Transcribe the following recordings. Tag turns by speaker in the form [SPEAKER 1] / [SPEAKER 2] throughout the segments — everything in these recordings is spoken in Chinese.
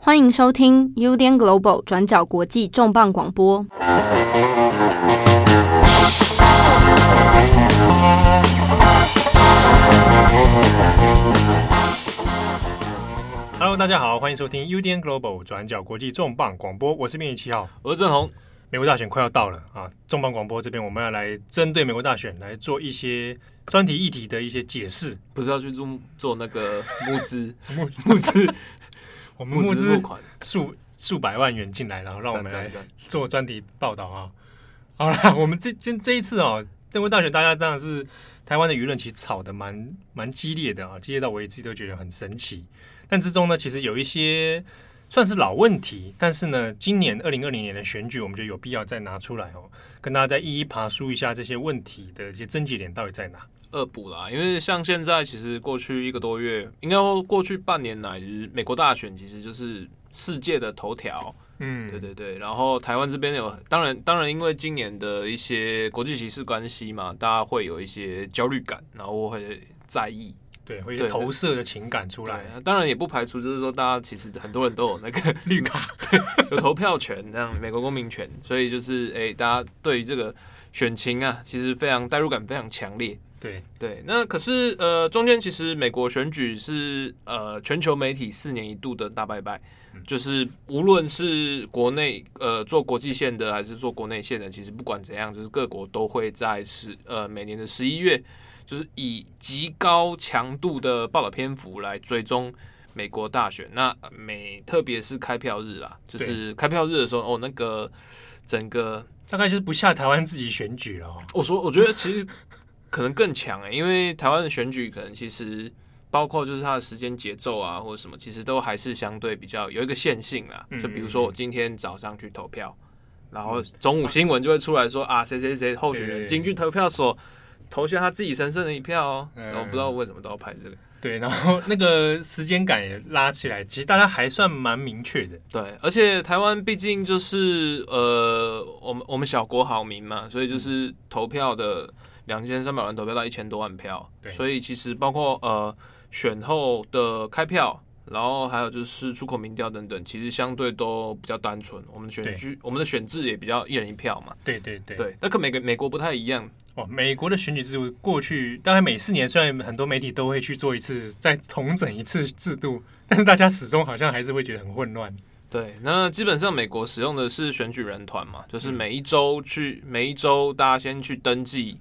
[SPEAKER 1] 欢迎收听 UDN Global 转角国际重磅广播。
[SPEAKER 2] Hello，大家好，欢迎收听 UDN Global 转角国际重磅广播。我是编辑七号，
[SPEAKER 3] 我是郑红。
[SPEAKER 2] 美国大选快要到了啊！重磅广播这边我们要来针对美国大选来做一些专题议题的一些解释，
[SPEAKER 3] 不是要去做做那个募资募 募资。
[SPEAKER 2] 我们募资数数百万元进来，然后让我们来做专题报道啊！好了，我们这今这一次哦，这回大学大家当然是台湾的舆论其实吵得蛮蛮激烈的啊，激烈到我自己都觉得很神奇。但之中呢，其实有一些算是老问题，但是呢，今年二零二零年的选举，我们就有必要再拿出来哦，跟大家再一一爬梳一下这些问题的一些症结点到底在哪。
[SPEAKER 3] 恶补啦，因为像现在，其实过去一个多月，应该说过去半年来，就是美国大选其实就是世界的头条。嗯，对对对。然后台湾这边有，当然当然，因为今年的一些国际形势关系嘛，大家会有一些焦虑感，然后会在意，
[SPEAKER 2] 对，会有投射的情感出来。
[SPEAKER 3] 当然也不排除就是说，大家其实很多人都有那个 绿卡，对，有投票权，这样美国公民权，所以就是哎，大家对于这个选情啊，其实非常代入感非常强烈。
[SPEAKER 2] 对
[SPEAKER 3] 对，那可是呃，中间其实美国选举是呃全球媒体四年一度的大拜拜，嗯、就是无论是国内呃做国际线的还是做国内线的，其实不管怎样，就是各国都会在十呃每年的十一月，就是以极高强度的报道篇幅来追踪美国大选。那美特别是开票日啦，就是开票日的时候哦，那个整个
[SPEAKER 2] 大概就是不下台湾自己选举了哦。
[SPEAKER 3] 我说，我觉得其实。可能更强哎，因为台湾的选举可能其实包括就是它的时间节奏啊，或者什么，其实都还是相对比较有一个线性啦。就比如说我今天早上去投票，然后中午新闻就会出来说啊，谁谁谁候选人进去投票所投下他自己神圣的一票哦。然后不知道为什么都要拍这个。
[SPEAKER 2] 对，然后那个时间感也拉起来，其实大家还算蛮明确的。
[SPEAKER 3] 对，而且台湾毕竟就是呃，我们我们小国好民嘛，所以就是投票的。两千三百万投票到一千多万票，所以其实包括呃选后的开票，然后还有就是出口民调等等，其实相对都比较单纯。我们选举我们的选制也比较一人一票嘛。
[SPEAKER 2] 对对对。
[SPEAKER 3] 对，那跟美国美国不太一样。
[SPEAKER 2] 哦，美国的选举制度过去大概每四年，虽然很多媒体都会去做一次再重整一次制度，但是大家始终好像还是会觉得很混乱。
[SPEAKER 3] 对，那基本上美国使用的是选举人团嘛，就是每一周去、嗯、每一周大家先去登记。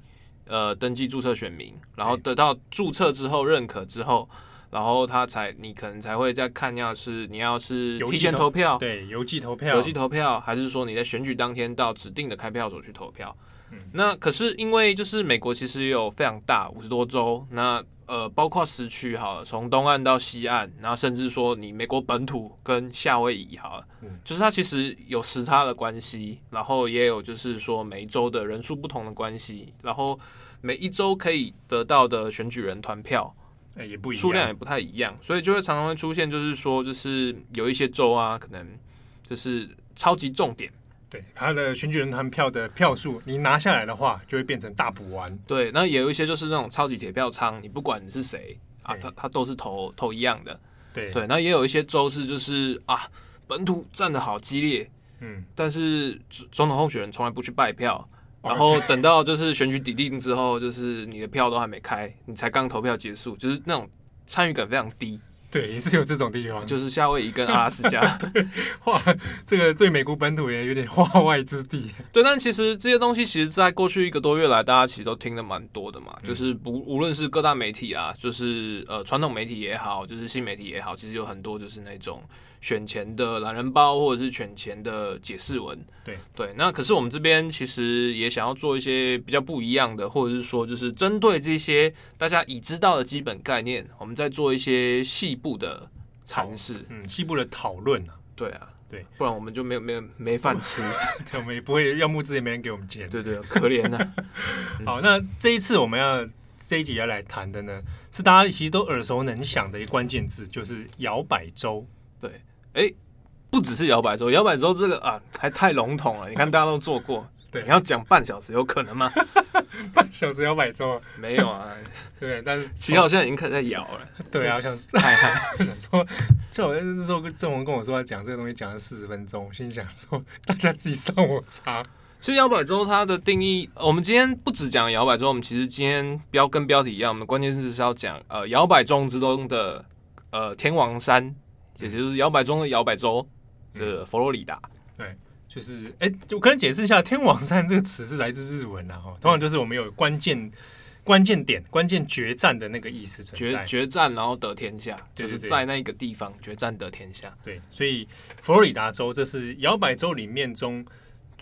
[SPEAKER 3] 呃，登记注册选民，然后得到注册之后认可之后，然后他才你可能才会再看，要是你要是提前投票，
[SPEAKER 2] 对，邮寄投票，
[SPEAKER 3] 邮寄投票，还是说你在选举当天到指定的开票所去投票？嗯，那可是因为就是美国其实有非常大五十多州，那。呃，包括时区好了，从东岸到西岸，然后甚至说你美国本土跟夏威夷好了，嗯，就是它其实有时差的关系，然后也有就是说每一州的人数不同的关系，然后每一周可以得到的选举人团票，
[SPEAKER 2] 欸，也不一样，
[SPEAKER 3] 数量也不太一样，所以就会常常会出现，就是说就是有一些州啊，可能就是超级重点。
[SPEAKER 2] 对，他的选举人团票的票数，你拿下来的话，就会变成大补丸。
[SPEAKER 3] 对，那也有一些就是那种超级铁票仓，你不管你是谁啊，他他都是投投一样的。对对，那也有一些州是就是啊，本土战的好激烈，嗯，但是总统候选人从来不去拜票，然后等到就是选举底定之后，就是你的票都还没开，你才刚投票结束，就是那种参与感非常低。
[SPEAKER 2] 对，也是有这种地方，
[SPEAKER 3] 就是夏威夷跟阿拉斯加，
[SPEAKER 2] 对，哇，这个对美国本土也有点化外之地。
[SPEAKER 3] 对，但其实这些东西，其实在过去一个多月来，大家其实都听得蛮多的嘛。嗯、就是不无论是各大媒体啊，就是呃传统媒体也好，就是新媒体也好，其实有很多就是那种。选前的懒人包，或者是选前的解释文，
[SPEAKER 2] 对
[SPEAKER 3] 对。那可是我们这边其实也想要做一些比较不一样的，或者是说，就是针对这些大家已知道的基本概念，我们再做一些细部的尝试，
[SPEAKER 2] 嗯，细部的讨论啊。
[SPEAKER 3] 对啊，
[SPEAKER 2] 对，
[SPEAKER 3] 不然我们就没有没有没饭吃，
[SPEAKER 2] 对，我们也不会要募资，也没人给我们钱，
[SPEAKER 3] 对对，可怜呐、啊。
[SPEAKER 2] 好，那这一次我们要这一集要来谈的呢，是大家其实都耳熟能详的一个关键字，就是摇摆州。
[SPEAKER 3] 对。哎，不只是摇摆州，摇摆州这个啊还太笼统了。你看大家都做过，
[SPEAKER 2] 对，
[SPEAKER 3] 你要讲半小时有可能吗？
[SPEAKER 2] 半小时摇摆州
[SPEAKER 3] 没有啊，
[SPEAKER 2] 对，但是
[SPEAKER 3] 七号现在已经开始在摇了。
[SPEAKER 2] 对啊，我想
[SPEAKER 3] 嗨嗨，
[SPEAKER 2] 我想说，这我那时候跟郑文跟我说要讲这个东西，讲了四十分钟，心想说大家自己上网查。
[SPEAKER 3] 所以摇摆州它的定义，我们今天不只讲摇摆州，我们其实今天标跟标题一样，我们关键字是要讲呃摇摆州之中的呃天王山，也就是摇摆中的摇摆州，是佛罗里达。
[SPEAKER 2] 对，就是哎，我可能解释一下，天王山这个词是来自日文啊，哈，通常就是我们有关键关键点、关键决战的那个意思存在，
[SPEAKER 3] 决决战然后得天下，就是在那个地方决战得天下。
[SPEAKER 2] 对，所以佛罗里达州这是摇摆州里面中。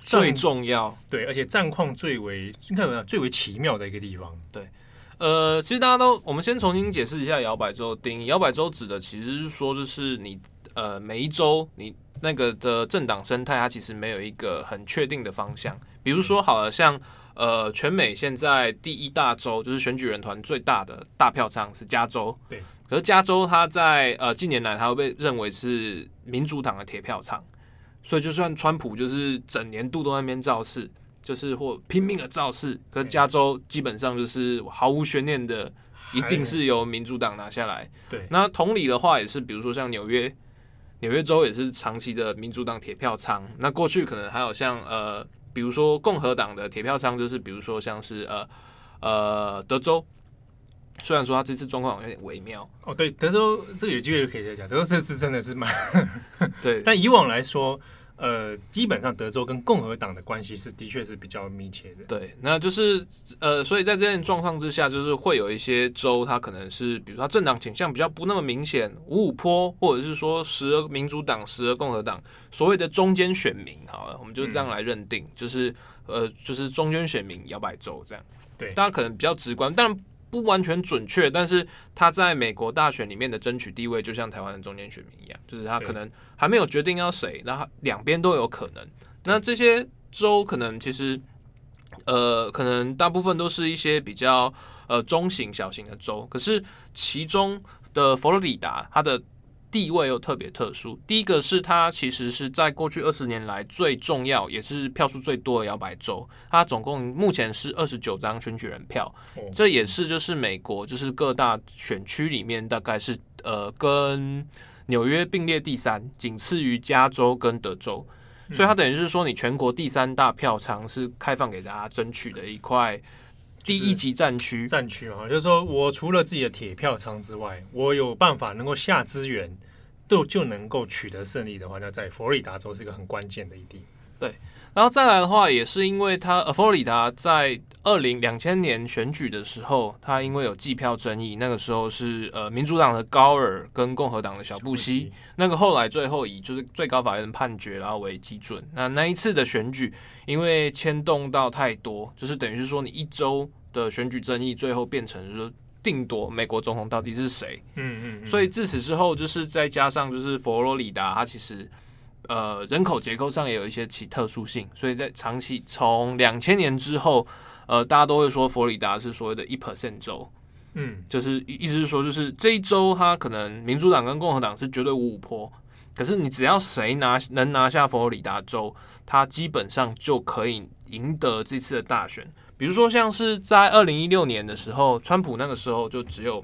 [SPEAKER 3] 最重要，
[SPEAKER 2] 对，而且战况最为你看有没有最为奇妙的一个地方？
[SPEAKER 3] 对，呃，其实大家都，我们先重新解释一下摇摆州的定义。摇摆州指的其实是说，就是你呃每一州你那个的政党生态，它其实没有一个很确定的方向。比如说，好了，像呃全美现在第一大州就是选举人团最大的大票仓是加州，
[SPEAKER 2] 对。
[SPEAKER 3] 可是加州它在呃近年来，它会被认为是民主党的铁票仓。所以，就算川普就是整年度都在那边造势，就是或拼命的造势，可是加州基本上就是毫无悬念的，一定是由民主党拿下来。
[SPEAKER 2] 对，
[SPEAKER 3] 那同理的话，也是比如说像纽约，纽约州也是长期的民主党铁票仓。那过去可能还有像呃，比如说共和党的铁票仓，就是比如说像是呃呃德州，虽然说他这次状况有点微妙。
[SPEAKER 2] 哦，对，德州这个有机会可以再讲，德州这次真的是蛮
[SPEAKER 3] 对，
[SPEAKER 2] 但以往来说。呃，基本上德州跟共和党的关系是的确是比较密切的。
[SPEAKER 3] 对，那就是呃，所以在这样状况之下，就是会有一些州，它可能是比如说它政党倾向比较不那么明显，五五坡，或者是说时而民主党，时而共和党，所谓的中间选民，好了，我们就这样来认定，嗯、就是呃，就是中间选民摇摆州这样。
[SPEAKER 2] 对，
[SPEAKER 3] 大家可能比较直观，但不完全准确，但是他在美国大选里面的争取地位，就像台湾的中间选民一样，就是他可能还没有决定要谁，那两边都有可能。那这些州可能其实，呃，可能大部分都是一些比较呃中型、小型的州，可是其中的佛罗里达，它的。地位又特别特殊。第一个是它其实是在过去二十年来最重要，也是票数最多的摇摆州。它总共目前是二十九张选举人票，这也是就是美国就是各大选区里面大概是呃跟纽约并列第三，仅次于加州跟德州。所以它等于是说，你全国第三大票仓是开放给大家争取的一块第一级战区。
[SPEAKER 2] 战区啊，就是说我除了自己的铁票仓之外，我有办法能够下资源。都就能够取得胜利的话，那在佛罗里达州是一个很关键的一地。
[SPEAKER 3] 对，然后再来的话，也是因为他呃，佛罗里达在二零两千年选举的时候，他因为有计票争议，那个时候是呃民主党的高尔跟共和党的小布希，布希那个后来最后以就是最高法院判决然后为基准。那那一次的选举，因为牵动到太多，就是等于是说你一周的选举争议，最后变成说。定夺美国总统到底是谁？
[SPEAKER 2] 嗯嗯，嗯，
[SPEAKER 3] 所以自此之后，就是再加上就是佛罗里达，它其实呃人口结构上也有一些其特殊性，所以在长期从两千年之后，呃，大家都会说佛罗里达是所谓的一 percent 州，
[SPEAKER 2] 嗯，
[SPEAKER 3] 就是意思是说，就是这一州它可能民主党跟共和党是绝对五五坡，可是你只要谁拿能拿下佛罗里达州，它基本上就可以赢得这次的大选。比如说，像是在二零一六年的时候，川普那个时候就只有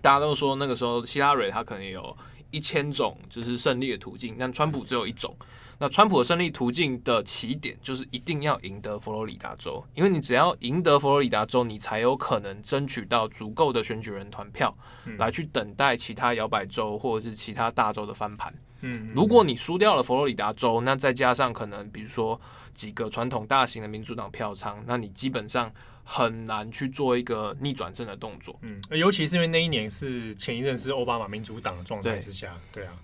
[SPEAKER 3] 大家都说那个时候希拉蕊他可能有一千种就是胜利的途径，但川普只有一种。那川普的胜利途径的起点就是一定要赢得佛罗里达州，因为你只要赢得佛罗里达州，你才有可能争取到足够的选举人团票，来去等待其他摇摆州或者是其他大州的翻盘。
[SPEAKER 2] 嗯，
[SPEAKER 3] 如果你输掉了佛罗里达州，那再加上可能比如说几个传统大型的民主党票仓，那你基本上很难去做一个逆转胜的动作。
[SPEAKER 2] 嗯，尤其是因为那一年是前一任是奥巴马民主党的状态之下，对，对啊。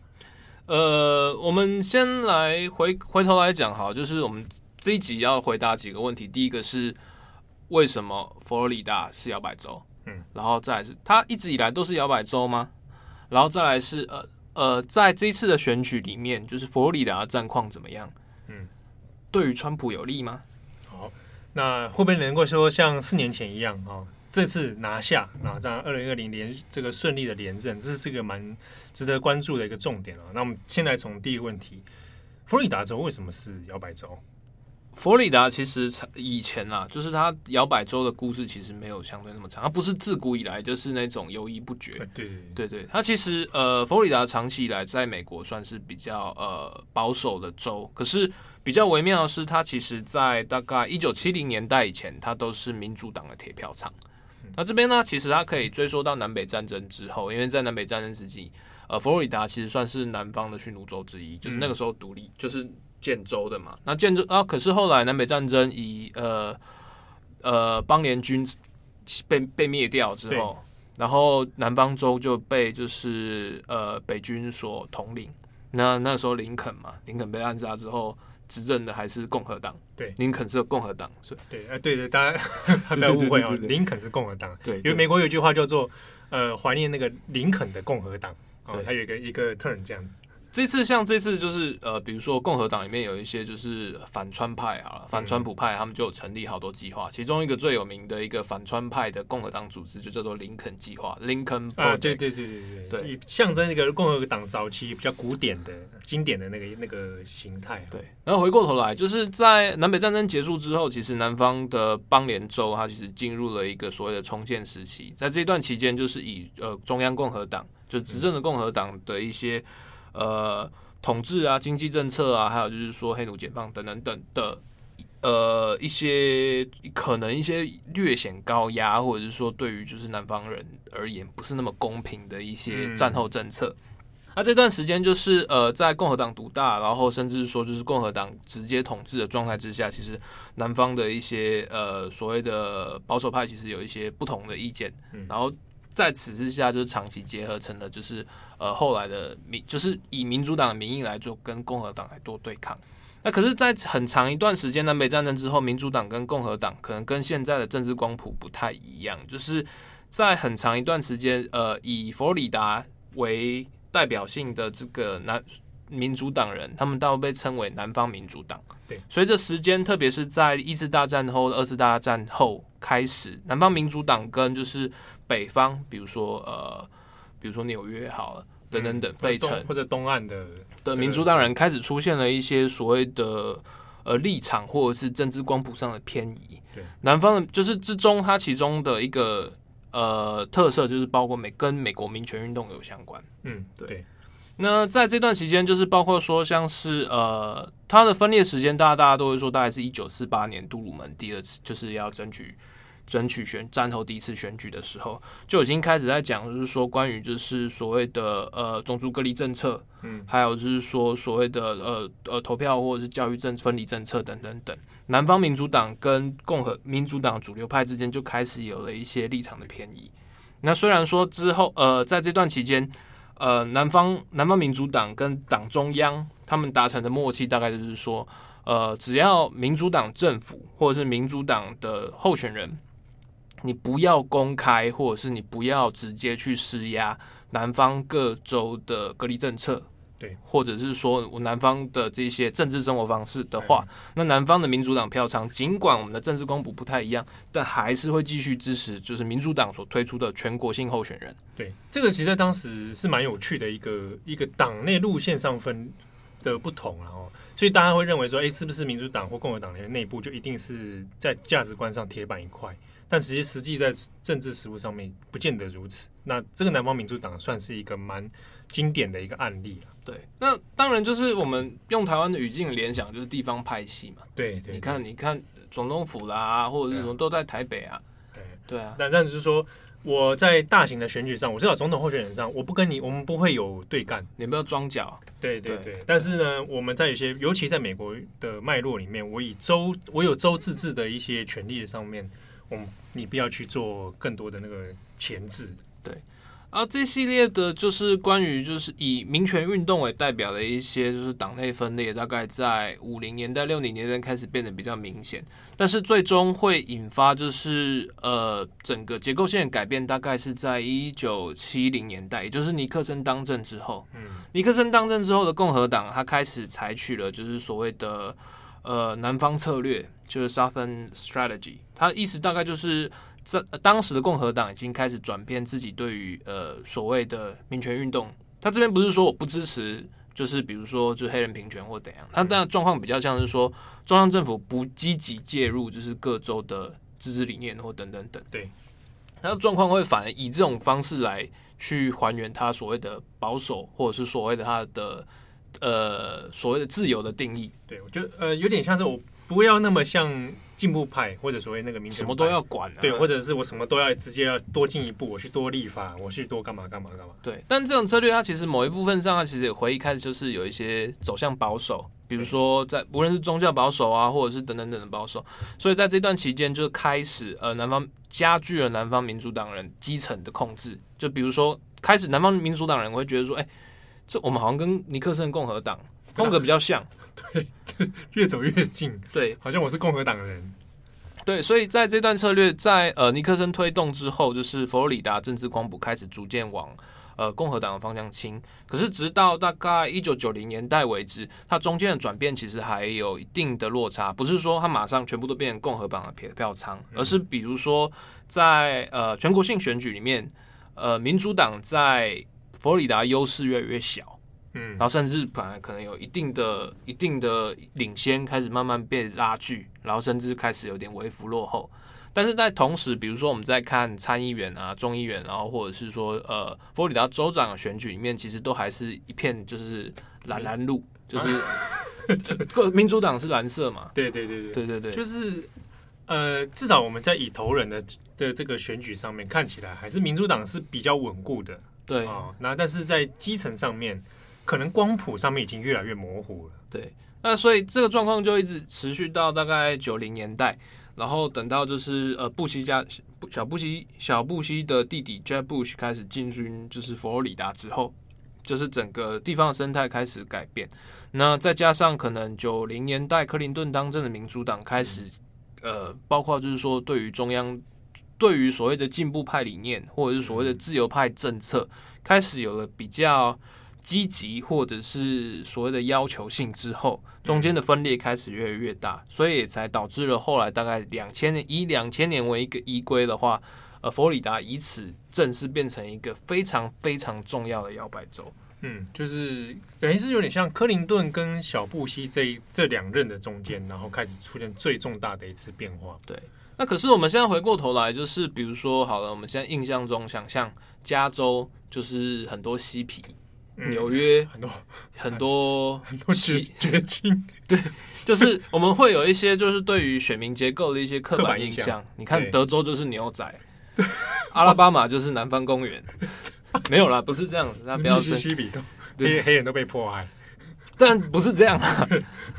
[SPEAKER 3] 呃，我们先来回回头来讲，哈，就是我们这一集要回答几个问题。第一个是为什么佛罗里达是摇摆州？
[SPEAKER 2] 嗯，
[SPEAKER 3] 然后再来是它一直以来都是摇摆州吗？然后再来是呃。呃，在这一次的选举里面，就是佛罗里达的战况怎么样？
[SPEAKER 2] 嗯，
[SPEAKER 3] 对于川普有利吗？
[SPEAKER 2] 好，那会不会能够说像四年前一样啊、哦？这次拿下，然后在二零二零连这个顺利的连任，这是一个蛮值得关注的一个重点啊。那我们先来从第一个问题：佛罗里达州为什么是摇摆州？
[SPEAKER 3] 佛罗里达其实以前啊，就是它摇摆州的故事其实没有相对那么长，它不是自古以来就是那种犹豫不决。
[SPEAKER 2] 对对
[SPEAKER 3] 对对，它其实呃，佛罗里达长期以来在美国算是比较呃保守的州，可是比较微妙的是，它其实在大概一九七零年代以前，它都是民主党的铁票仓。那这边呢，其实它可以追溯到南北战争之后，因为在南北战争时期，呃，佛罗里达其实算是南方的驯奴州之一，就是那个时候独立，就是。建州的嘛，那建州啊，可是后来南北战争以呃呃邦联军被被灭掉之后，然后南方州就被就是呃北军所统领。那那时候林肯嘛，林肯被暗杀之后，执政的还是共和党。
[SPEAKER 2] 对，
[SPEAKER 3] 林肯是共和党，是。
[SPEAKER 2] 对，哎，对对，大家 不要误会哦，林肯是共和党。对，因为美国有句话叫做呃怀念那个林肯的共和党，哦，它有一个一个 turn 这样子。
[SPEAKER 3] 这次像这次就是呃，比如说共和党里面有一些就是反川派啊，反川普派，他们就有成立好多计划。其中一个最有名的一个反川派的共和党组织就叫做林肯计划 （Lincoln Project）。
[SPEAKER 2] 啊，对对对对对，对，象征一个共和党早期比较古典的、经典的那个那个形态。
[SPEAKER 3] 对，然后回过头来，就是在南北战争结束之后，其实南方的邦联州它其实进入了一个所谓的重建时期。在这段期间，就是以呃中央共和党，就执政的共和党的一些。呃，统治啊，经济政策啊，还有就是说黑奴解放等等等的，呃，一些可能一些略显高压，或者是说对于就是南方人而言不是那么公平的一些战后政策。那、嗯啊、这段时间就是呃，在共和党独大，然后甚至说就是共和党直接统治的状态之下，其实南方的一些呃所谓的保守派其实有一些不同的意见，嗯、然后。在此之下，就是长期结合成了，就是呃后来的民，就是以民主党的名义来做跟共和党来做对抗。那可是，在很长一段时间南北战争之后，民主党跟共和党可能跟现在的政治光谱不太一样，就是在很长一段时间，呃，以佛罗里达为代表性的这个南民主党人，他们倒被称为南方民主党。
[SPEAKER 2] 对，
[SPEAKER 3] 随着时间，特别是在一次大战后、二次大战后开始，南方民主党跟就是。北方，比如说呃，比如说纽约好了，等等等，费城、
[SPEAKER 2] 嗯、或者东岸的
[SPEAKER 3] 的民主党人开始出现了一些所谓的呃立场或者是政治光谱上的偏移。
[SPEAKER 2] 对，
[SPEAKER 3] 南方的就是之中，它其中的一个呃特色就是包括美跟美国民权运动有相关。
[SPEAKER 2] 嗯，对。对
[SPEAKER 3] 那在这段期间，就是包括说像是呃，它的分裂时间，大家大家都会说，大概是一九四八年杜鲁门第二次就是要争取。争取选战后第一次选举的时候，就已经开始在讲，就是说关于就是所谓的呃种族隔离政策，嗯，还有就是说所谓的呃呃投票或者是教育政分离政策等等等，南方民主党跟共和民主党主流派之间就开始有了一些立场的偏移。那虽然说之后呃在这段期间，呃南方南方民主党跟党中央他们达成的默契，大概就是说，呃只要民主党政府或者是民主党的候选人。你不要公开，或者是你不要直接去施压南方各州的隔离政策，
[SPEAKER 2] 对，
[SPEAKER 3] 或者是说我南方的这些政治生活方式的话，那南方的民主党票仓，尽管我们的政治光谱不太一样，但还是会继续支持，就是民主党所推出的全国性候选人。
[SPEAKER 2] 对，这个其实在当时是蛮有趣的一个一个党内路线上分的不同，然后，所以大家会认为说，哎，是不是民主党或共和党的内部就一定是在价值观上铁板一块？但实际实际在政治实务上面不见得如此。那这个南方民主党算是一个蛮经典的一个案例了。
[SPEAKER 3] 对，那当然就是我们用台湾的语境联想，就是地方派系嘛。
[SPEAKER 2] 对对，
[SPEAKER 3] 你看，你看总统府啦，或者是什么都在台北啊。
[SPEAKER 2] 对
[SPEAKER 3] 对啊。
[SPEAKER 2] 但但是说我在大型的选举上，我知道总统候选人上，我不跟你，我们不会有对干，
[SPEAKER 3] 你不要装脚。
[SPEAKER 2] 对对对。但是呢，我们在有些，尤其在美国的脉络里面，我以州我有州自治的一些权利的上面。嗯，你不要去做更多的那个前置，
[SPEAKER 3] 对。而这系列的就是关于就是以民权运动为代表的一些就是党内分裂，大概在五零年代、六零年代开始变得比较明显，但是最终会引发就是呃整个结构性的改变，大概是在一九七零年代，也就是尼克森当政之后。嗯，尼克森当政之后的共和党，他开始采取了就是所谓的呃南方策略。就是 Southern Strategy，它意思大概就是在当时的共和党已经开始转变自己对于呃所谓的民权运动。他这边不是说我不支持就是比如说就黑人平权或怎样，它当然状况比较像是说中央政府不积极介入，就是各州的自治理念或等等等。
[SPEAKER 2] 对，
[SPEAKER 3] 他的状况会反而以这种方式来去还原他所谓的保守，或者是所谓的他的呃所谓的自由的定义。
[SPEAKER 2] 对，我觉得呃有点像是我不要那么像。进步派或者所谓那个民主
[SPEAKER 3] 什么都要管，啊，
[SPEAKER 2] 对，或者是我什么都要直接要多进一步，我去多立法，我去多干嘛干嘛干嘛。
[SPEAKER 3] 对，但这种策略它其实某一部分上，它其实也回忆开始就是有一些走向保守，比如说在无论是宗教保守啊，或者是等等等的保守，所以在这段期间就开始呃南方加剧了南方民主党人基层的控制，就比如说开始南方民主党人会觉得说，哎、欸，这我们好像跟尼克森共和党风格比较像。
[SPEAKER 2] 对，越走越近。
[SPEAKER 3] 对，
[SPEAKER 2] 好像我是共和党的人。
[SPEAKER 3] 对，所以在这段策略在呃尼克森推动之后，就是佛罗里达政治光谱开始逐渐往呃共和党的方向倾。可是直到大概一九九零年代为止，它中间的转变其实还有一定的落差。不是说它马上全部都变成共和党的票票仓，而是比如说在呃全国性选举里面，呃民主党在佛罗里达优势越来越小。嗯，然后甚至本来可能有一定的、一定的领先，开始慢慢被拉锯，然后甚至开始有点微幅落后。但是在同时，比如说我们在看参议员啊、众议员，然后或者是说呃佛罗里达州长的选举里面，其实都还是一片就是蓝蓝路，就是各民主党是蓝色嘛？
[SPEAKER 2] 对对对对
[SPEAKER 3] 对对对，
[SPEAKER 2] 就是呃，至少我们在以头人的的这个选举上面看起来，还是民主党是比较稳固的。
[SPEAKER 3] 对
[SPEAKER 2] 啊，那但是在基层上面。可能光谱上面已经越来越模糊了。
[SPEAKER 3] 对，那所以这个状况就一直持续到大概九零年代，然后等到就是呃布希家小布希小布希的弟弟 Jeb Bush 开始进军就是佛罗里达之后，就是整个地方的生态开始改变。那再加上可能九零年代克林顿当政的民主党开始呃，包括就是说对于中央对于所谓的进步派理念或者是所谓的自由派政策，开始有了比较。积极或者是所谓的要求性之后，中间的分裂开始越来越大，所以也才导致了后来大概两千年以两千年为一个依归的话，呃，佛罗里达以此正式变成一个非常非常重要的摇摆州。
[SPEAKER 2] 嗯，就是等于是有点像克林顿跟小布希这一这两任的中间，然后开始出现最重大的一次变化。
[SPEAKER 3] 对，那可是我们现在回过头来，就是比如说好了，我们现在印象中想象加州就是很多嬉皮。纽约很多 很多
[SPEAKER 2] 很多 绝绝境，
[SPEAKER 3] 对，就是我们会有一些就是对于选民结构的一些刻板印象。你看德州就是牛仔，阿拉巴马就是南方公园，没有啦，不是这样，那不要生气。
[SPEAKER 2] 黑黑人都被迫害，
[SPEAKER 3] 但不是这样啊。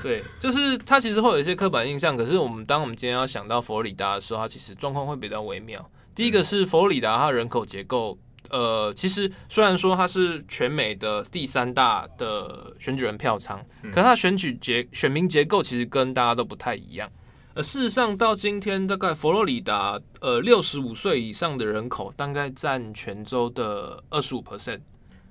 [SPEAKER 3] 对，就是它其实会有一些刻板印象。可是我们当我们今天要想到佛罗里达的时候，它其实状况会比较微妙。第一个是佛罗里达，它的人口结构。呃，其实虽然说它是全美的第三大的选举人票仓，可是它选举结选民结构其实跟大家都不太一样。呃，事实上到今天，大概佛罗里达呃六十五岁以上的人口大概占全州的二十五 percent，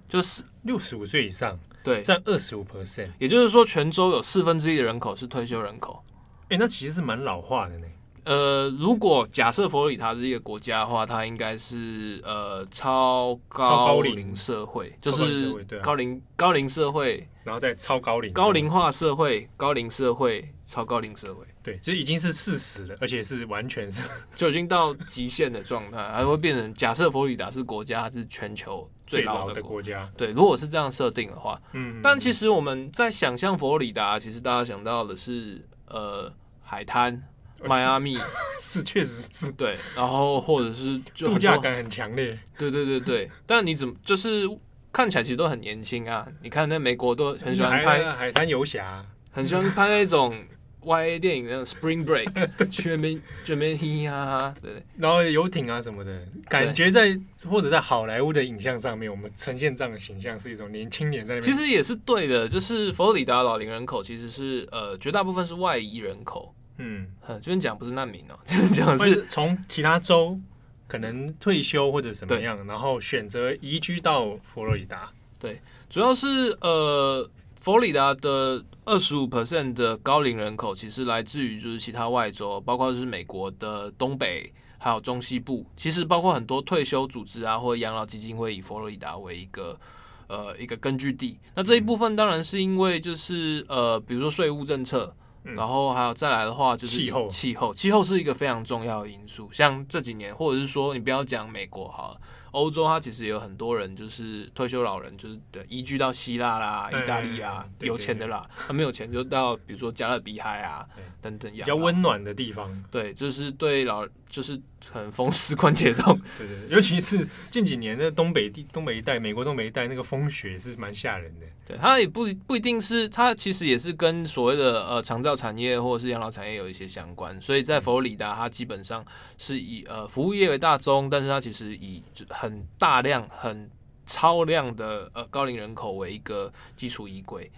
[SPEAKER 3] 就是
[SPEAKER 2] 六十五岁以上，
[SPEAKER 3] 对，
[SPEAKER 2] 占二十五 percent，
[SPEAKER 3] 也就是说全州有四分之一的人口是退休人口。
[SPEAKER 2] 哎，那其实是蛮老化的呢。
[SPEAKER 3] 呃，如果假设佛罗里达是一个国家的话，它应该是呃超高龄社会，就是高龄高龄社会，
[SPEAKER 2] 然后再超高龄
[SPEAKER 3] 高龄化社会，高龄社会，超高龄社会，
[SPEAKER 2] 对，这已经是事实了，而且是完全是
[SPEAKER 3] 就已经到极限的状态，还会变成假设佛罗里达是国家，它是全球最老的国家。对，如果是这样设定的话，嗯，但其实我们在想象佛罗里达，其实大家想到的是呃海滩。迈阿密
[SPEAKER 2] 是确实是
[SPEAKER 3] 对，然后或者是就
[SPEAKER 2] 度假感很强烈，
[SPEAKER 3] 对对对对。但你怎么就是看起来其实都很年轻啊？你看那美国都很喜欢拍
[SPEAKER 2] 海滩游侠，
[SPEAKER 3] 很喜欢拍那种 YA 电影，那种 Spring Break，全民全民嘻哈，对。
[SPEAKER 2] 然后游艇啊什么的，感觉在或者在好莱坞的影像上面，我们呈现这样的形象是一种年轻人在那边。
[SPEAKER 3] 其实也是对的，就是佛罗里达老龄人口其实是呃绝大部分是外移人口。嗯，就是讲不是难民哦，就是讲是
[SPEAKER 2] 从其他州可能退休或者什么样，然后选择移居到佛罗里达。
[SPEAKER 3] 对，主要是呃，佛罗里达的二十五 percent 的高龄人口，其实来自于就是其他外州，包括是美国的东北，还有中西部。其实包括很多退休组织啊，或者养老基金会以佛罗里达为一个。呃一个根据地。那这一部分当然是因为就是呃，比如说税务政策，然后还有再来的话就是
[SPEAKER 2] 气候，
[SPEAKER 3] 气候，气候是一个非常重要的因素。像这几年，或者是说你不要讲美国好了。欧洲，它其实有很多人，就是退休老人，就是对移居到希腊啦、意大利啊，有钱的啦。他没有钱，就到比如说加勒比海啊等等，比
[SPEAKER 2] 较温暖的地方。
[SPEAKER 3] 对，就是对老，就是很风湿关节痛。
[SPEAKER 2] 对对，尤其是近几年的东北地、东北一带，美国东北一带那个风雪是蛮吓人的。
[SPEAKER 3] 对，它也不不一定是，它其实也是跟所谓的呃长照产业或者是养老产业有一些相关。所以在佛罗里达，它基本上是以呃服务业为大宗，但是它其实以很大量、很超量的呃高龄人口为一个基础依归。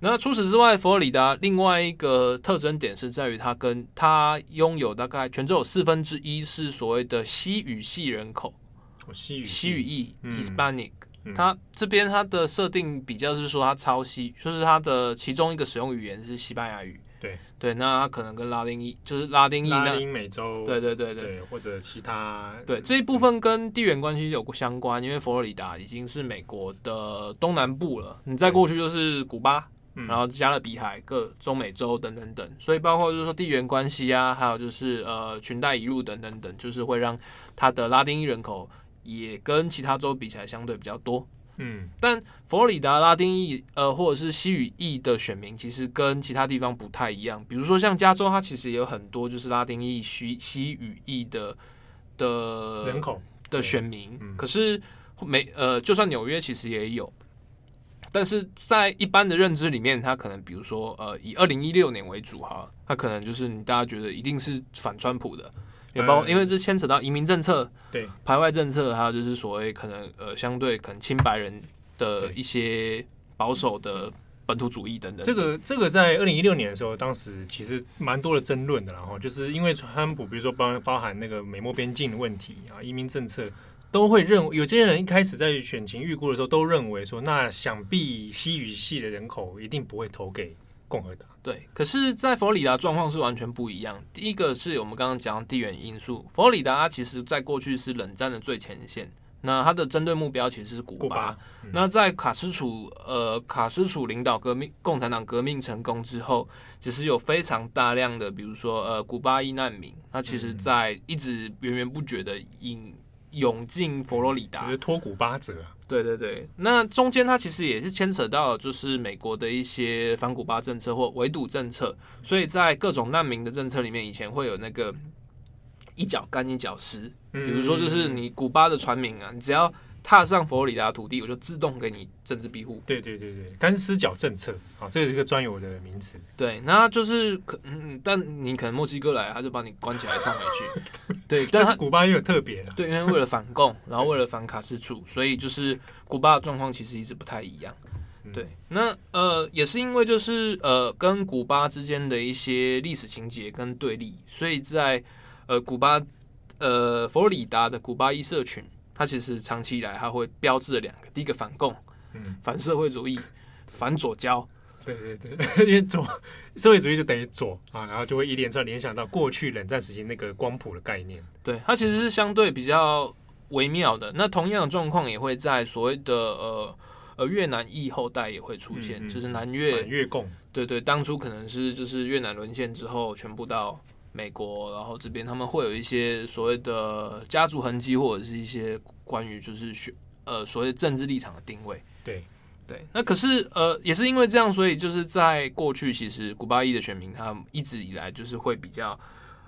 [SPEAKER 3] 那除此之外，佛罗里达另外一个特征点是在于它跟它拥有大概全州有四分之一是所谓的西语系人口，
[SPEAKER 2] 西语
[SPEAKER 3] 西语裔 Hispanic。它这边它的设定比较是说它超西，就是它的其中一个使用语言是西班牙语。
[SPEAKER 2] 对
[SPEAKER 3] 对，那它可能跟拉丁裔就是拉丁裔，
[SPEAKER 2] 拉丁美洲，
[SPEAKER 3] 对对对对，
[SPEAKER 2] 对或者其他，
[SPEAKER 3] 对这一部分跟地缘关系有相关，因为佛罗里达已经是美国的东南部了，你再过去就是古巴，然后加勒比海、各中美洲等等等，所以包括就是说地缘关系啊，还有就是呃裙带一路等等等，就是会让它的拉丁裔人口。也跟其他州比起来相对比较多，
[SPEAKER 2] 嗯，
[SPEAKER 3] 但佛罗里达拉丁裔呃或者是西语裔的选民其实跟其他地方不太一样，比如说像加州，它其实也有很多就是拉丁裔西西语裔的的
[SPEAKER 2] 人口。
[SPEAKER 3] 的选民，可是没呃就算纽约其实也有，但是在一般的认知里面，它可能比如说呃以二零一六年为主哈，它可能就是你大家觉得一定是反川普的。也包括，因为这牵扯到移民政策、
[SPEAKER 2] 对
[SPEAKER 3] 排外政策，还有就是所谓可能呃相对可能清白人的一些保守的本土主义等等。
[SPEAKER 2] 这个这个在二零一六年的时候，当时其实蛮多的争论的，然后就是因为川普，比如说包包含那个美墨边境的问题啊，移民政策都会认为，有些人一开始在选情预估的时候都认为说，那想必西语系的人口一定不会投给共和党。
[SPEAKER 3] 对，可是，在佛罗里达状况是完全不一样。第一个是我们刚刚讲的地缘因素，佛罗里达其实在过去是冷战的最前线，那它的针对目标其实是古巴。古巴嗯、那在卡斯楚呃卡斯楚领导革命，共产党革命成功之后，其实有非常大量的，比如说呃古巴裔难民，那其实在一直源源不绝的引涌进佛罗里达，
[SPEAKER 2] 就是脱古巴者。
[SPEAKER 3] 对对对，那中间它其实也是牵扯到，就是美国的一些反古巴政策或围堵政策，所以在各种难民的政策里面，以前会有那个一脚干一脚湿，比如说就是你古巴的船民啊，你只要。踏上佛罗里达土地，我就自动给你政治庇护。
[SPEAKER 2] 对对对对，干湿脚政策啊，这是一个专有的名词。
[SPEAKER 3] 对，那就是可嗯，但你可能墨西哥来，他就把你关起来送回去。对，但是
[SPEAKER 2] 古巴又有特别的。
[SPEAKER 3] 对，因为为了反共，然后为了反卡斯楚，所以就是古巴的状况其实一直不太一样。对，那呃也是因为就是呃跟古巴之间的一些历史情节跟对立，所以在呃古巴呃佛罗里达的古巴裔社群。它其实长期以来，它会标志两个，第一个反共，嗯，反社会主义，反左交，
[SPEAKER 2] 对对对，因为左社会主义就等于左啊，然后就会一连串联想到过去冷战时期那个光谱的概念。
[SPEAKER 3] 对，它其实是相对比较微妙的。那同样的状况也会在所谓的呃呃越南裔后代也会出现，嗯嗯就是南越
[SPEAKER 2] 越共，
[SPEAKER 3] 对，对对，当初可能是就是越南沦陷之后，全部到。美国，然后这边他们会有一些所谓的家族痕迹，或者是一些关于就是选呃所谓政治立场的定位。
[SPEAKER 2] 对
[SPEAKER 3] 对，那可是呃也是因为这样，所以就是在过去，其实古巴裔的选民他一直以来就是会比较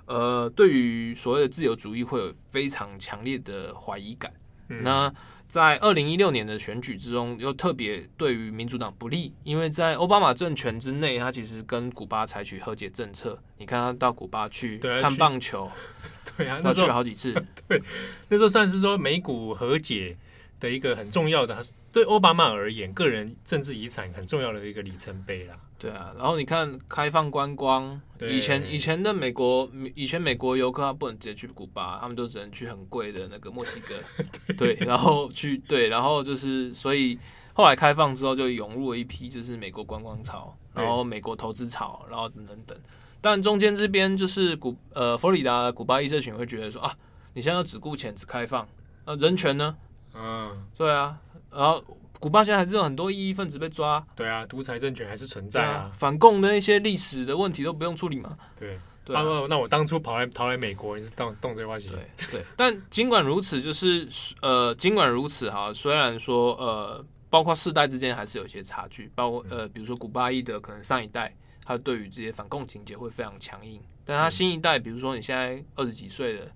[SPEAKER 3] 呃对于所谓的自由主义会有非常强烈的怀疑感。嗯、那在二零一六年的选举之中，又特别对于民主党不利，因为在奥巴马政权之内，他其实跟古巴采取和解政策。你看他到古巴去看棒球，
[SPEAKER 2] 对啊，
[SPEAKER 3] 他去了好几次。
[SPEAKER 2] 对，那时候算是说美股和解的一个很重要的，对奥巴马而言，个人政治遗产很重要的一个里程碑啦。
[SPEAKER 3] 对啊，然后你看开放观光，以前以前的美国，以前美国游客他不能直接去古巴，他们都只能去很贵的那个墨西哥，对，然后去对，然后就是所以后来开放之后就涌入了一批就是美国观光潮，然后美国投资潮，然后等等。等，但中间这边就是古呃佛罗里达古巴裔社群会觉得说啊，你现在要只顾钱只开放，呃人权呢？嗯，对啊，然后。古巴现在还是有很多异议分子被抓。
[SPEAKER 2] 对啊，独裁政权还是存在啊。
[SPEAKER 3] 啊反共的那些历史的问题都不用处理嘛？
[SPEAKER 2] 对。
[SPEAKER 3] 对啊，
[SPEAKER 2] 那我当初跑来跑来美国，也是动动这关系？
[SPEAKER 3] 对对。但尽管如此，就是呃，尽管如此哈，虽然说呃，包括世代之间还是有一些差距，包括呃，比如说古巴裔的可能上一代他对于这些反共情节会非常强硬，但他新一代，比如说你现在二十几岁的，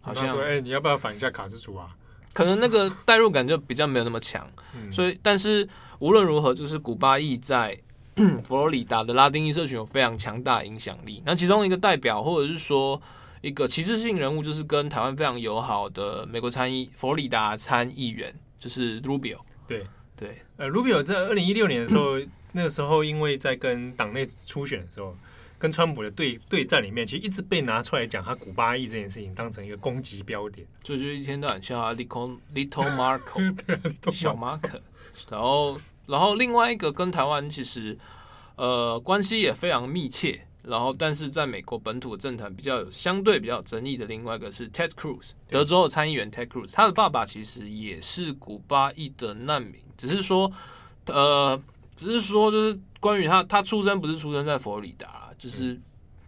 [SPEAKER 3] 好像
[SPEAKER 2] 说哎、欸，你要不要反一下卡斯楚啊？
[SPEAKER 3] 可能那个代入感就比较没有那么强，所以但是无论如何，就是古巴裔在。佛罗里达的拉丁裔社群有非常强大的影响力。那其中一个代表，或者是说一个旗帜性人物，就是跟台湾非常友好的美国参议佛罗里达参议员，就是 Rubio。
[SPEAKER 2] 对
[SPEAKER 3] 对，
[SPEAKER 2] 呃，Rubio 在二零一六年的时候，那个时候因为在跟党内初选的时候，跟川普的对对战里面，其实一直被拿出来讲他古巴裔这件事情，当成一个攻击标点，
[SPEAKER 3] 就就一天到晚叫他 Little Little Marco，小马可，然后。然后另外一个跟台湾其实，呃，关系也非常密切。然后，但是在美国本土政坛比较有相对比较有争议的另外一个是 Ted Cruz，德州的参议员 Ted Cruz，他的爸爸其实也是古巴裔的难民，只是说，呃，只是说就是关于他，他出生不是出生在佛罗里达，就是。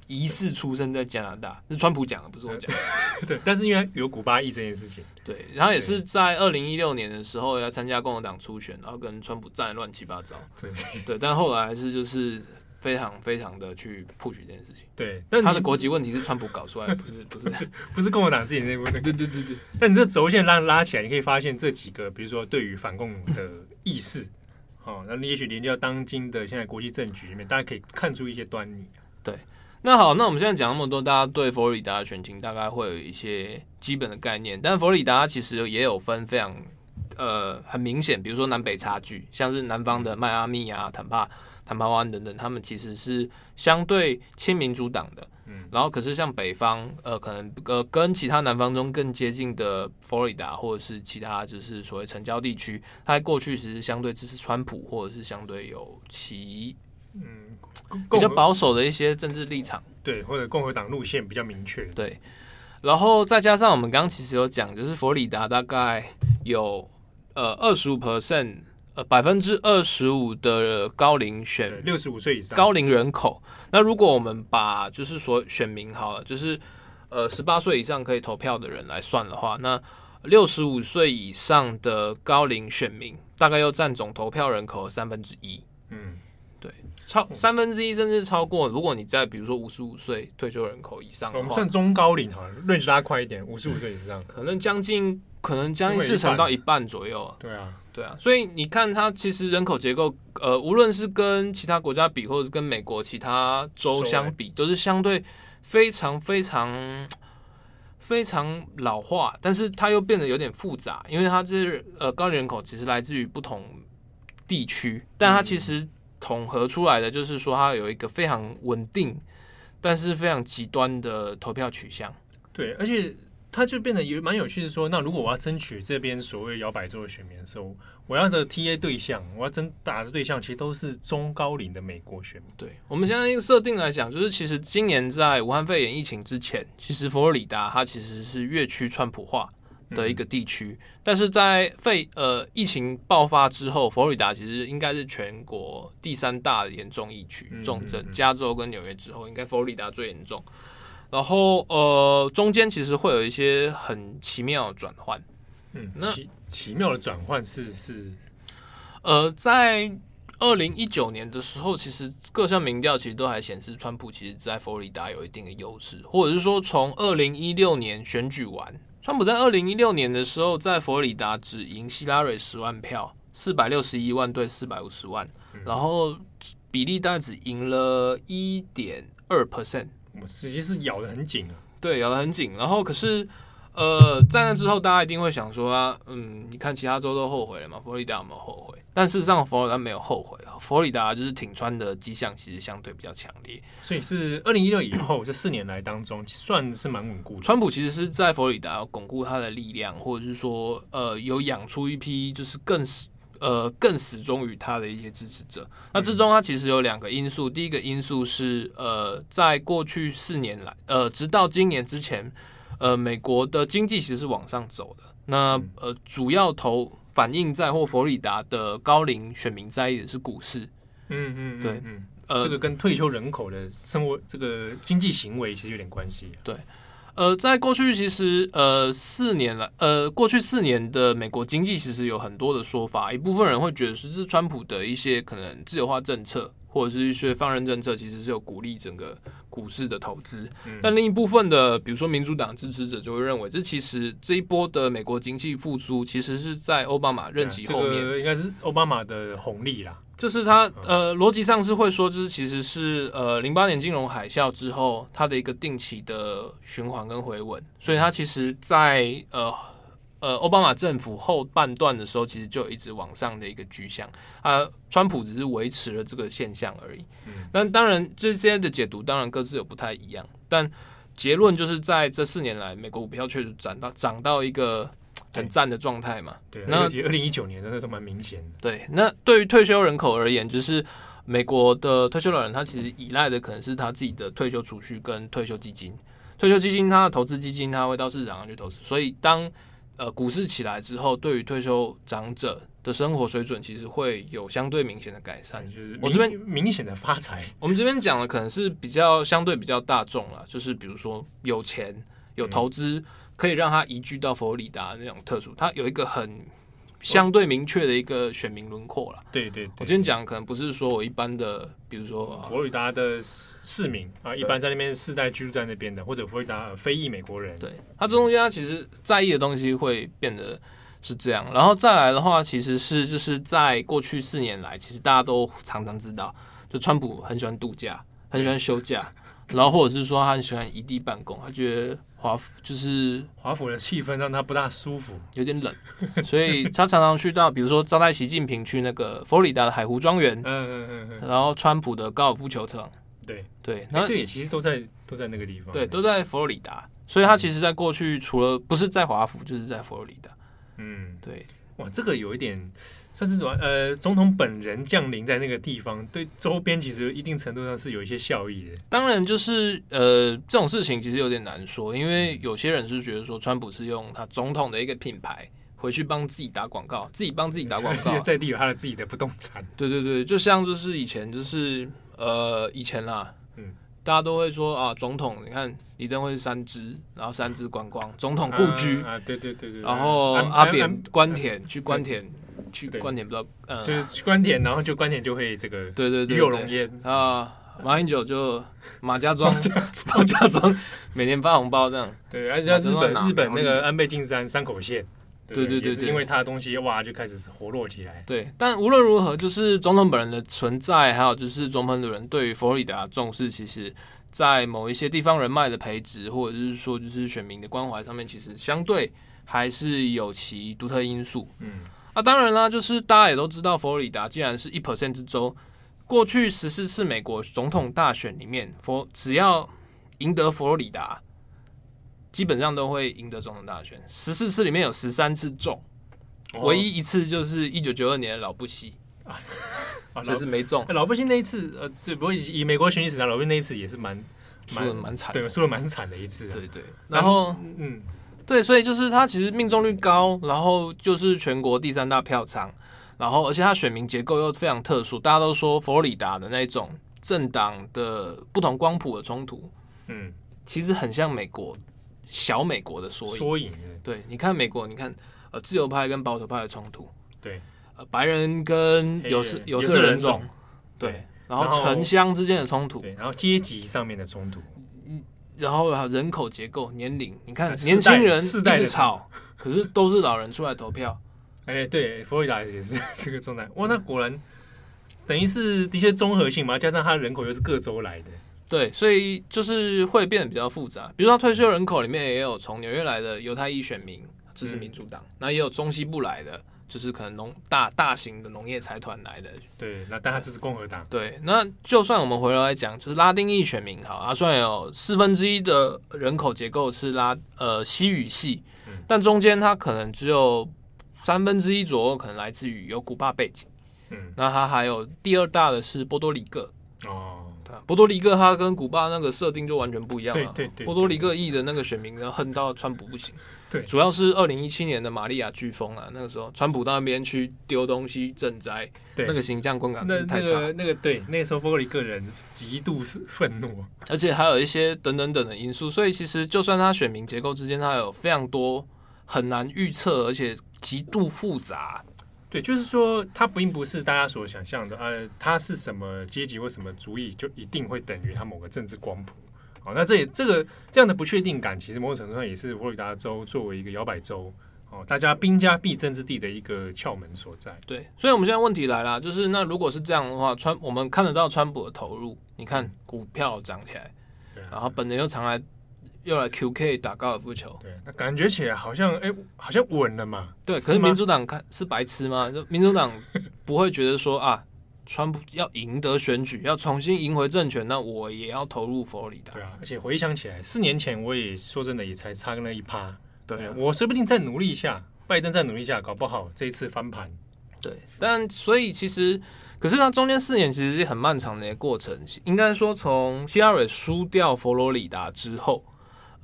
[SPEAKER 3] 疑似出生在加拿大，是川普讲的，不是我讲的。
[SPEAKER 2] 对，但是因为有古巴裔这件事情，
[SPEAKER 3] 对，然后也是在二零一六年的时候要参加共和党初选，然后跟川普战乱七八糟。对，对，但后来还是就是非常非常的去 push 这件事情。
[SPEAKER 2] 对，
[SPEAKER 3] 但他的国籍问题是川普搞出来的，不是不是
[SPEAKER 2] 不是共和党自己内部分。
[SPEAKER 3] 对对对对。
[SPEAKER 2] 但你这轴线拉拉起来，你可以发现这几个，比如说对于反共的意识，哦，那你也许连接到当今的现在国际政局里面，大家可以看出一些端倪。
[SPEAKER 3] 对。那好，那我们现在讲那么多，大家对佛罗里达的选情大概会有一些基本的概念。但佛罗里达其实也有分非常呃很明显，比如说南北差距，像是南方的迈阿密啊、坦帕、坦帕湾等等，他们其实是相对亲民主党的。嗯，然后可是像北方呃，可能呃跟其他南方中更接近的佛罗里达或者是其他就是所谓城郊地区，它在过去其实相对支持川普，或者是相对有其嗯。比较保守的一些政治立场，
[SPEAKER 2] 对，或者共和党路线比较明确，
[SPEAKER 3] 对。然后再加上我们刚刚其实有讲，就是佛罗里达大概有呃二十五 percent，呃百分之二十五的高龄选
[SPEAKER 2] 六十五岁以上
[SPEAKER 3] 高龄人口。那如果我们把就是说选民好了，就是呃十八岁以上可以投票的人来算的话，那六十五岁以上的高龄选民大概又占总投票人口的三分之一。嗯。超三分之一甚至超过，如果你在比如说五十五岁退休人口以上，
[SPEAKER 2] 我们算中高龄好了，range 拉快一点，五十五岁以上，
[SPEAKER 3] 可能将近可能将近四成到一半左右
[SPEAKER 2] 啊。对啊，
[SPEAKER 3] 对啊，所以你看它其实人口结构，呃，无论是跟其他国家比，或者是跟美国其他州相比，都是相对非常非常非常老化，但是它又变得有点复杂，因为它这呃高龄人口其实来自于不同地区，但它其实。统合出来的就是说，它有一个非常稳定，但是非常极端的投票取向。
[SPEAKER 2] 对，而且它就变得有蛮有趣的说，那如果我要争取这边所谓摇摆州的选民的时候，我要的 TA 对象，我要争打的对象，其实都是中高龄的美国选民。
[SPEAKER 3] 对，我们现在设定来讲，就是其实今年在武汉肺炎疫情之前，其实佛罗里达它其实是越趋川普化。的一个地区，但是在肺呃疫情爆发之后，佛罗里达其实应该是全国第三大严重疫区重症，加州跟纽约之后，应该佛罗里达最严重。然后呃，中间其实会有一些很奇妙的转换。
[SPEAKER 2] 嗯，那奇奇妙的转换是是
[SPEAKER 3] 呃，在二零一九年的时候，其实各项民调其实都还显示川普其实在佛罗里达有一定的优势，或者是说从二零一六年选举完。川普在二零一六年的时候，在佛罗里达只赢希拉蕊十万票，四百六十一万对四百五十万，然后比例大概只赢了一点二 percent，
[SPEAKER 2] 我直接是咬得很紧啊。
[SPEAKER 3] 对，咬得很紧。然后可是，呃，在那之后，大家一定会想说啊，嗯，你看其他州都后悔了嘛，佛罗里达有没有后悔？但事实上，佛罗里达没有后悔啊。佛罗里达就是挺川的迹象，其实相对比较强烈。
[SPEAKER 2] 所以是二零一六以后这四年来当中，算是蛮稳固的。
[SPEAKER 3] 川普其实是在佛罗里达要巩固他的力量，或者是说，呃，有养出一批就是更呃更死忠于他的一些支持者。那之中，他其实有两个因素。第一个因素是，呃，在过去四年来，呃，直到今年之前，呃，美国的经济其实是往上走的。那呃，主要投反映在或佛罗里达的高龄选民在意的是股市。
[SPEAKER 2] 嗯嗯，
[SPEAKER 3] 对，
[SPEAKER 2] 嗯，呃，这个跟退休人口的生活这个经济行为其实有点关系。
[SPEAKER 3] 对。呃，在过去其实呃四年来，呃过去四年的美国经济其实有很多的说法，一部分人会觉得是是川普的一些可能自由化政策或者是一些放任政策，其实是有鼓励整个股市的投资。嗯、但另一部分的，比如说民主党支持者就会认为，这其实这一波的美国经济复苏，其实是在奥巴马任期后面，
[SPEAKER 2] 这个、应该是奥巴马的红利啦。
[SPEAKER 3] 就是他呃，逻辑上是会说，就是其实是呃，零八年金融海啸之后，它的一个定期的循环跟回稳，所以它其实在呃呃奥巴马政府后半段的时候，其实就一直往上的一个趋向啊，川普只是维持了这个现象而已。但当然这些的解读当然各自有不太一样，但结论就是在这四年来，美国股票确实涨到涨到一个。很赞的状态嘛？
[SPEAKER 2] 对，那二零一九年真的是蛮明显的。
[SPEAKER 3] 对，那对于退休人口而言，就是美国的退休老人，他其实依赖的可能是他自己的退休储蓄跟退休基金。退休基金，他的投资基金，他会到市场上去投资。所以当呃股市起来之后，对于退休长者的生活水准，其实会有相对明显的改善。
[SPEAKER 2] 就是我这边明显的发财。
[SPEAKER 3] 我们这边讲的可能是比较相对比较大众了，就是比如说有钱有投资。嗯可以让他移居到佛罗里达那种特殊，他有一个很相对明确的一个选民轮廓了。
[SPEAKER 2] 对对，
[SPEAKER 3] 我今天讲可能不是说我一般的，比如说
[SPEAKER 2] 佛罗里达的市民啊，一般在那边世代居住在那边的，或者佛罗里达非裔美国人。
[SPEAKER 3] 对，他这中间他其实在意的东西会变得是这样，然后再来的话，其实是就是在过去四年来，其实大家都常常知道，就川普很喜欢度假，很喜欢休假。然后或者是说他很喜欢异地办公，他觉得华府就是
[SPEAKER 2] 华府的气氛让他不大舒服，
[SPEAKER 3] 有点冷，所以他常常去到，比如说招待习近平去那个佛罗里达的海湖庄园，嗯嗯嗯嗯，然后川普的高尔夫球场，
[SPEAKER 2] 对。
[SPEAKER 3] 对，
[SPEAKER 2] 那对，其实都在都在那个地方，
[SPEAKER 3] 对，都在佛罗里达，所以他其实在过去除了不是在华府，就是在佛罗里达，
[SPEAKER 2] 嗯，
[SPEAKER 3] 对，
[SPEAKER 2] 哇，这个有一点。但是什么？呃，总统本人降临在那个地方，对周边其实一定程度上是有一些效益的。
[SPEAKER 3] 当然，就是呃，这种事情其实有点难说，因为有些人是觉得说，川普是用他总统的一个品牌回去帮自己打广告，自己帮自己打广告，
[SPEAKER 2] 在地有他的自己的不动产。
[SPEAKER 3] 对 对对，就像就是以前就是呃以前啦，嗯，大家都会说啊，总统你看李登辉是三芝，然后三芝观光，总统故居
[SPEAKER 2] 啊，对对对对，
[SPEAKER 3] 然后阿扁官田去官田。去关田不知道，呃，
[SPEAKER 2] 就是去关田，然后就关田就会这个
[SPEAKER 3] 对对对，
[SPEAKER 2] 与有荣焉
[SPEAKER 3] 啊。马英九就 马家庄，马家庄每年发红包这样。
[SPEAKER 2] 对，而且像日本日本那个安倍晋三山口县，
[SPEAKER 3] 对对对，
[SPEAKER 2] 是因为他的东西哇就开始活络起来。
[SPEAKER 3] 对，但无论如何，就是总统本人的存在，还有就是总统的人对于佛罗里达重视，其实，在某一些地方人脉的培植，或者是说就是选民的关怀上面，其实相对还是有其独特因素。嗯。啊，当然啦，就是大家也都知道，佛罗里达既然是一 percent 之州，过去十四次美国总统大选里面，佛只要赢得佛罗里达，基本上都会赢得总统大选。十四次里面有十三次中，唯一一次就是一九九二年的老布希啊，就是没中。
[SPEAKER 2] 老布希那一次，呃，对，不过以美国选举史上，老布希那一次也是蛮
[SPEAKER 3] 输的蛮惨，
[SPEAKER 2] 对，输的蛮惨的一次。
[SPEAKER 3] 对对，然后嗯。对，所以就是他其实命中率高，然后就是全国第三大票仓，然后而且他选民结构又非常特殊，大家都说佛罗里达的那种政党的不同光谱的冲突，嗯，其实很像美国小美国的缩影。缩影，对，你看美国，你看呃自由派跟保守派的冲突，
[SPEAKER 2] 对，
[SPEAKER 3] 呃白人跟有色有色人种，对，然后城乡之间的冲突，
[SPEAKER 2] 对，然后阶级上面的冲突。
[SPEAKER 3] 然后人口结构、年龄，你看年轻人一直吵，可是都是老人出来投票。
[SPEAKER 2] 哎，对，佛罗里达也是这个状态。哇，那果然等于是的确综合性嘛，加上他人口又是各州来的，
[SPEAKER 3] 对，所以就是会变得比较复杂。比如说退休人口里面也有从纽约来的犹太裔选民支持民主党，那、嗯、也有中西部来的。就是可能农大大型的农业财团来的，
[SPEAKER 2] 对，那但他支持共和党。
[SPEAKER 3] 对，那就算我们回来讲，就是拉丁裔选民好，啊虽然有四分之一的人口结构是拉呃西语系，嗯、但中间他可能只有三分之一左右可能来自于有古巴背景。嗯，那他还有第二大的是波多黎各。哦，对，波多黎各他跟古巴那个设定就完全不一样了。
[SPEAKER 2] 对对对，对，
[SPEAKER 3] 波多黎各裔的那个选民呢，恨到川普不行。
[SPEAKER 2] 对，
[SPEAKER 3] 主要是二零一七年的玛利亚飓风啊，那个时候川普到那边去丢东西赈灾，
[SPEAKER 2] 对，
[SPEAKER 3] 那个形象观感真是太差。
[SPEAKER 2] 那个那个对，那个时候佛罗里个人极度是愤怒，
[SPEAKER 3] 而且还有一些等等等的因素，所以其实就算他选民结构之间，他有非常多很难预测，而且极度复杂。
[SPEAKER 2] 对，就是说他并不是大家所想象的，呃，他是什么阶级或什么主义，就一定会等于他某个政治光谱。好，那这也这个这样的不确定感，其实某种程度上也是佛罗里达州作为一个摇摆州，哦，大家兵家必争之地的一个窍门所在。
[SPEAKER 3] 对，所以我们现在问题来了，就是那如果是这样的话，川我们看得到川普的投入，你看股票涨起来，
[SPEAKER 2] 对啊，
[SPEAKER 3] 然后本人又常来又来 QK 打高尔夫球，
[SPEAKER 2] 对，那感觉起来好像哎，好像稳了嘛。
[SPEAKER 3] 对，可是民主党看是白痴吗？就民主党 不会觉得说啊。川普要赢得选举，要重新赢回政权，那我也要投入佛罗里达。
[SPEAKER 2] 对啊，而且回想起来，四年前我也说真的也才差那一趴。
[SPEAKER 3] 对啊，
[SPEAKER 2] 我说不定再努力一下，拜登再努力一下，搞不好这一次翻盘。
[SPEAKER 3] 对，但所以其实，可是他中间四年其实是很漫长的一个过程。应该说，从希拉蕊输掉佛罗里达之后，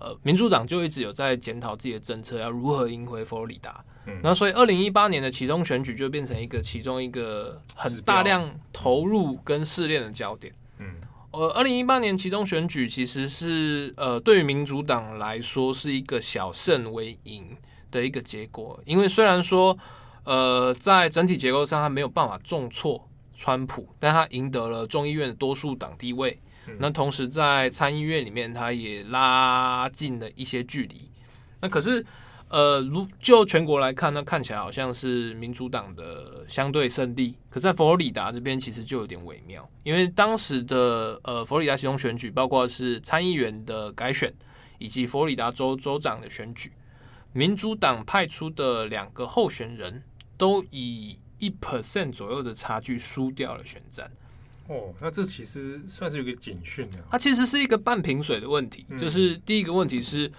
[SPEAKER 3] 呃，民主党就一直有在检讨自己的政策，要如何赢回佛罗里达。那所以，二零一八年的其中选举就变成一个其中一个很大量投入跟试炼的焦点。嗯，呃，二零一八年其中选举其实是呃，对于民主党来说是一个小胜为赢的一个结果，因为虽然说呃，在整体结构上他没有办法重挫川普，但他赢得了众议院的多数党地位。那同时在参议院里面，他也拉近了一些距离。那可是。呃，如就全国来看，那看起来好像是民主党的相对胜利。可在佛罗里达这边，其实就有点微妙，因为当时的呃佛罗里达其中选举，包括是参议员的改选，以及佛罗里达州州长的选举，民主党派出的两个候选人都以一 percent 左右的差距输掉了选战。
[SPEAKER 2] 哦，那这其实算是一个警讯啊。
[SPEAKER 3] 它其实是一个半瓶水的问题，嗯、就是第一个问题是。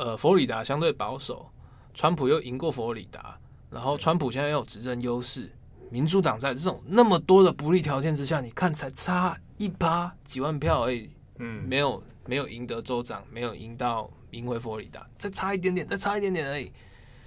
[SPEAKER 3] 呃，佛罗里达相对保守，川普又赢过佛罗里达，然后川普现在又有执政优势，民主党在这种那么多的不利条件之下，你看才差一趴几万票而已，嗯，没有没有赢得州长，没有赢到赢回佛罗里达，再差一点点，再差一点点而已，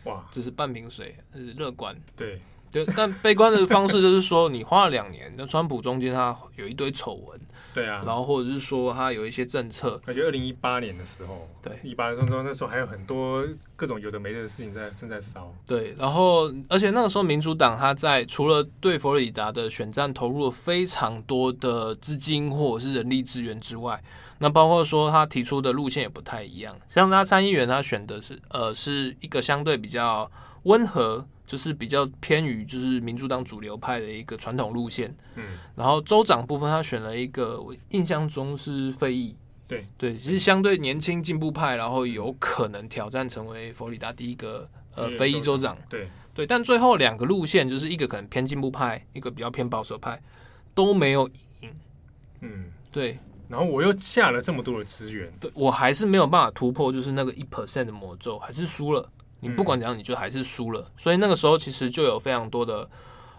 [SPEAKER 3] 哇，这是半瓶水，这是乐观，
[SPEAKER 2] 对。
[SPEAKER 3] 对，但悲观的方式就是说，你花了两年，那川普中间他有一堆丑闻，
[SPEAKER 2] 对啊，
[SPEAKER 3] 然后或者是说他有一些政策，
[SPEAKER 2] 而且二零一八年的时候，
[SPEAKER 3] 对，
[SPEAKER 2] 一八年中那时候还有很多各种有的没的事情在正在烧，
[SPEAKER 3] 对，然后而且那个时候民主党他在除了对佛罗里达的选战投入了非常多的资金或者是人力资源之外，那包括说他提出的路线也不太一样，像他参议员他选的是呃是一个相对比较温和。就是比较偏于就是民主党主流派的一个传统路线，嗯，然后州长部分他选了一个我印象中是非议，
[SPEAKER 2] 对。
[SPEAKER 3] 对，其实相对年轻进步派，然后有可能挑战成为佛罗里达第一个呃非裔州长，
[SPEAKER 2] 对。
[SPEAKER 3] 对，但最后两个路线就是一个可能偏进步派，一个比较偏保守派都没有赢，
[SPEAKER 2] 嗯，
[SPEAKER 3] 对，
[SPEAKER 2] 然后我又下了这么多的资源，
[SPEAKER 3] 对我还是没有办法突破，就是那个一 percent 的魔咒，还是输了。你不管怎样，你就还是输了。所以那个时候其实就有非常多的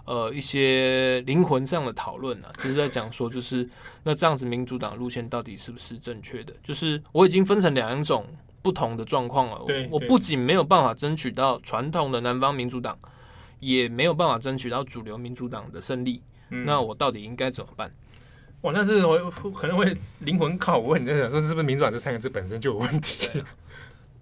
[SPEAKER 3] 呃一些灵魂上的讨论啊，就是在讲说，就是那这样子民主党路线到底是不是正确的？就是我已经分成两种不同的状况了。
[SPEAKER 2] 对，
[SPEAKER 3] 我不仅没有办法争取到传统的南方民主党，也没有办法争取到主流民主党的胜利。那我到底应该怎么办？
[SPEAKER 2] 哇，那是我可能会灵魂拷问，你在想说是不是民主党这三个字本身就有问题？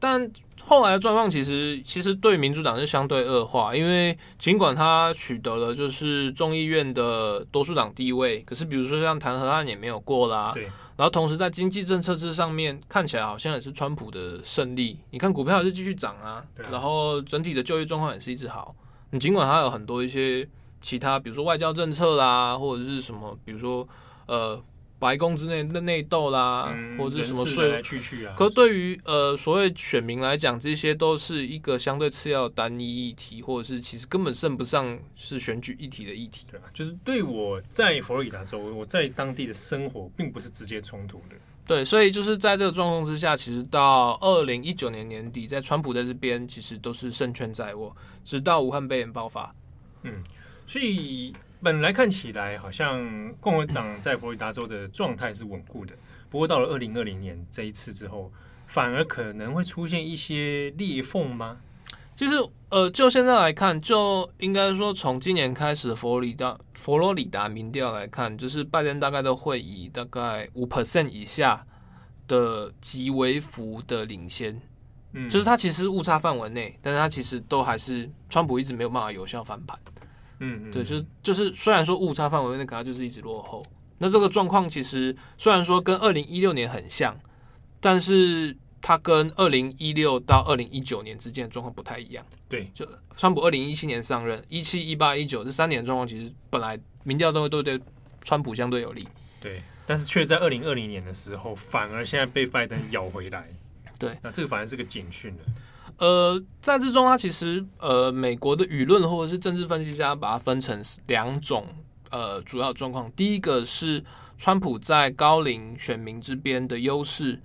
[SPEAKER 3] 但后来的状况其实其实对民主党是相对恶化，因为尽管他取得了就是众议院的多数党地位，可是比如说像弹劾案也没有过啦。
[SPEAKER 2] 对。
[SPEAKER 3] 然后同时在经济政策这上面看起来好像也是川普的胜利，你看股票还是继续涨啊，
[SPEAKER 2] 对啊。
[SPEAKER 3] 然后整体的就业状况也是一直好。你尽管他有很多一些其他，比如说外交政策啦，或者是什么，比如说呃。白宫之内的内斗啦，嗯、或者是什么税，
[SPEAKER 2] 来来去去啊。
[SPEAKER 3] 可对于呃所谓选民来讲，这些都是一个相对次要单一议题，或者是其实根本胜不上是选举议题的议题。
[SPEAKER 2] 对啊，就是对我在佛罗里达州，我在当地的生活并不是直接冲突的。
[SPEAKER 3] 对，所以就是在这个状况之下，其实到二零一九年年底，在川普在这边其实都是胜券在握，直到武汉肺炎爆发。
[SPEAKER 2] 嗯，所以。本来看起来好像共和党在佛罗里达州的状态是稳固的，不过到了二零二零年这一次之后，反而可能会出现一些裂缝吗？
[SPEAKER 3] 其实，呃，就现在来看，就应该说从今年开始佛罗里达佛罗里达民调来看，就是拜登大概都会以大概五 percent 以下的极为幅的领先。嗯，就是他其实误差范围内，但是他其实都还是川普一直没有办法有效翻盘。嗯，对，就是就是虽然说误差范围内，可能就是一直落后。那这个状况其实虽然说跟二零一六年很像，但是它跟二零一六到二零一九年之间的状况不太一样。
[SPEAKER 2] 对，
[SPEAKER 3] 就川普二零一七年上任，一七、一八、一九这三年的状况，其实本来民调都都对川普相对有利。
[SPEAKER 2] 对，但是却在二零二零年的时候，反而现在被拜登咬回来。
[SPEAKER 3] 对，
[SPEAKER 2] 那这个反而是个警讯了。
[SPEAKER 3] 呃，在这中，它其实呃，美国的舆论或者是政治分析家把它分成两种呃主要状况。第一个是川普在高龄选民这边的优势，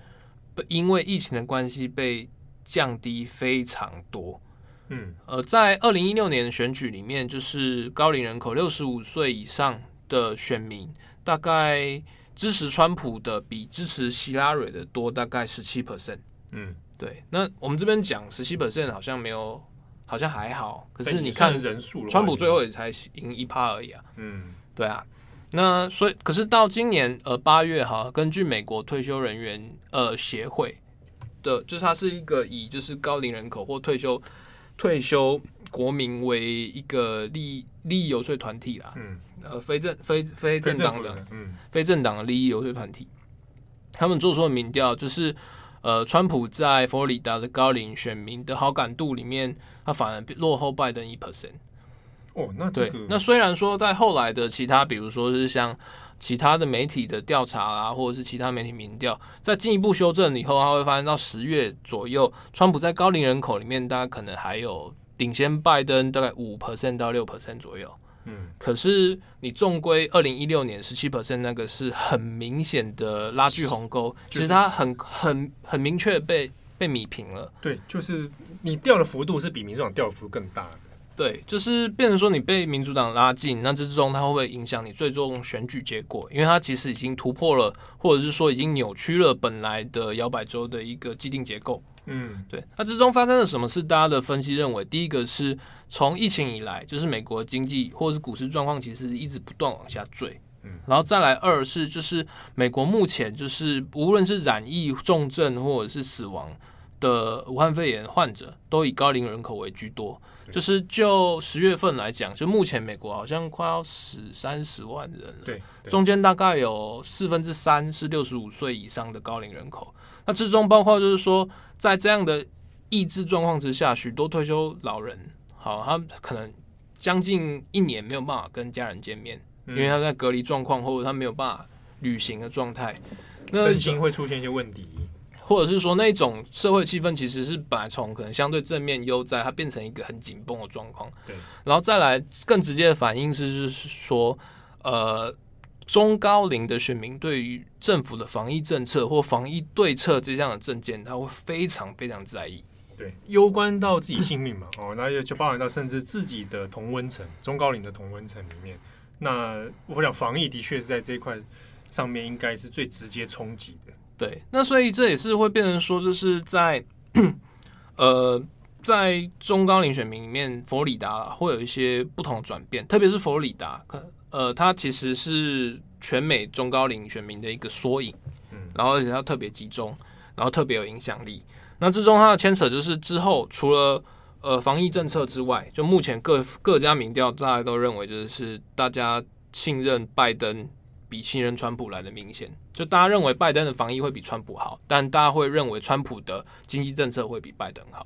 [SPEAKER 3] 因为疫情的关系被降低非常多。嗯，呃，在二零一六年的选举里面，就是高龄人口六十五岁以上的选民，大概支持川普的比支持希拉蕊的多，大概十七 percent。嗯。对，那我们这边讲十七 percent 好像没有，好像还好。可是你看人数，川普最后也才赢一趴而已啊。嗯，对啊。那所以，可是到今年呃八月哈，根据美国退休人员呃协会的，就是它是一个以就是高龄人口或退休退休国民为一个利益利益游说团体啦。嗯。呃，非正非非政党的，嗯，非政党的利益游说团体，他们做出的民调就是。呃，川普在佛罗里达的高龄选民的好感度里面，他反而落后拜登一 percent。
[SPEAKER 2] 哦，那这个、
[SPEAKER 3] 对，那虽然说在后来的其他，比如说是像其他的媒体的调查啊，或者是其他媒体民调，在进一步修正以后，他会发现到十月左右，川普在高龄人口里面，大概可能还有领先拜登大概五 percent 到六 percent 左右。嗯，可是你纵归二零一六年十七 percent 那个是很明显的拉锯鸿沟，其实它很很很明确被被米平了。
[SPEAKER 2] 对，就是你掉的幅度是比民主党掉的幅度更大的。
[SPEAKER 3] 对，就是变成说你被民主党拉近，那这之中它会不会影响你最终选举结果？因为它其实已经突破了，或者是说已经扭曲了本来的摇摆州的一个既定结构。嗯，对。那之中发生了什么事？大家的分析认为，第一个是从疫情以来，就是美国经济或者是股市状况，其实一直不断往下坠。嗯，然后再来二是就是美国目前就是无论是染疫、重症或者是死亡的武汉肺炎患者，都以高龄人口为居多。就是就十月份来讲，就目前美国好像快要死三十万人了。对，中间大概有四分之三是六十五岁以上的高龄人口。那之中包括就是说。在这样的抑制状况之下，许多退休老人，好，他可能将近一年没有办法跟家人见面，嗯、因为他在隔离状况，或者他没有办法旅行的状态，
[SPEAKER 2] 身心会出现一些问题，
[SPEAKER 3] 或者是说那种社会气氛其实是本来从可能相对正面悠哉，它变成一个很紧绷的状况。对，然后再来更直接的反应是，是说，呃。中高龄的选民对于政府的防疫政策或防疫对策这样的政见，他会非常非常在意。
[SPEAKER 2] 对，攸关到自己性命嘛，哦，那就就包含到甚至自己的同温层，中高龄的同温层里面。那我想防疫的确是在这一块上面应该是最直接冲击的。
[SPEAKER 3] 对，那所以这也是会变成说，就是在 呃，在中高龄选民里面，佛罗里达会有一些不同的转变，特别是佛罗里达可。呃，它其实是全美中高龄选民的一个缩影，嗯，然后而且它特别集中，然后特别有影响力。那之中它的牵扯就是之后除了呃防疫政策之外，就目前各各家民调大家都认为就是大家信任拜登比信任川普来的明显，就大家认为拜登的防疫会比川普好，但大家会认为川普的经济政策会比拜登好。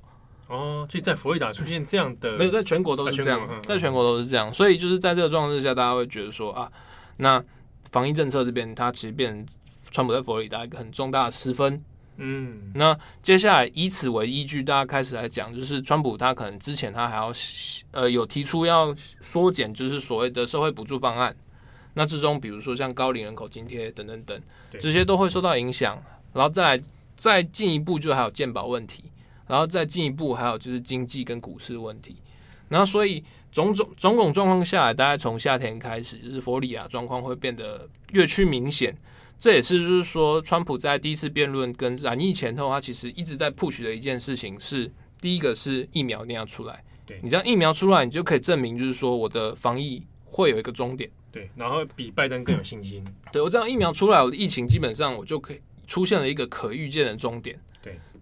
[SPEAKER 2] 哦，就在佛罗里达出现这样的，
[SPEAKER 3] 没有，在全国都是这样，在全国都是这样，所以就是在这个状况之下，大家会觉得说啊，那防疫政策这边，它其实变成川普在佛罗里达一个很重大的失分。嗯，那接下来以此为依据，大家开始来讲，就是川普他可能之前他还要呃有提出要缩减，就是所谓的社会补助方案。那之中，比如说像高龄人口津贴等等等，这些都会受到影响。然后再来再进一步，就还有健保问题。然后再进一步，还有就是经济跟股市问题。然后，所以种种种种状况下来，大概从夏天开始，就是佛罗里亚状况会变得越趋明显。这也是就是说，川普在第一次辩论跟染疫前后，他其实一直在 push 的一件事情是，第一个是疫苗一定要出来。
[SPEAKER 2] 对，
[SPEAKER 3] 你这样疫苗出来，你就可以证明就是说我的防疫会有一个终点。
[SPEAKER 2] 对，然后比拜登更有信心。
[SPEAKER 3] 对，我这样疫苗出来，我的疫情基本上我就可以出现了一个可预见的终点。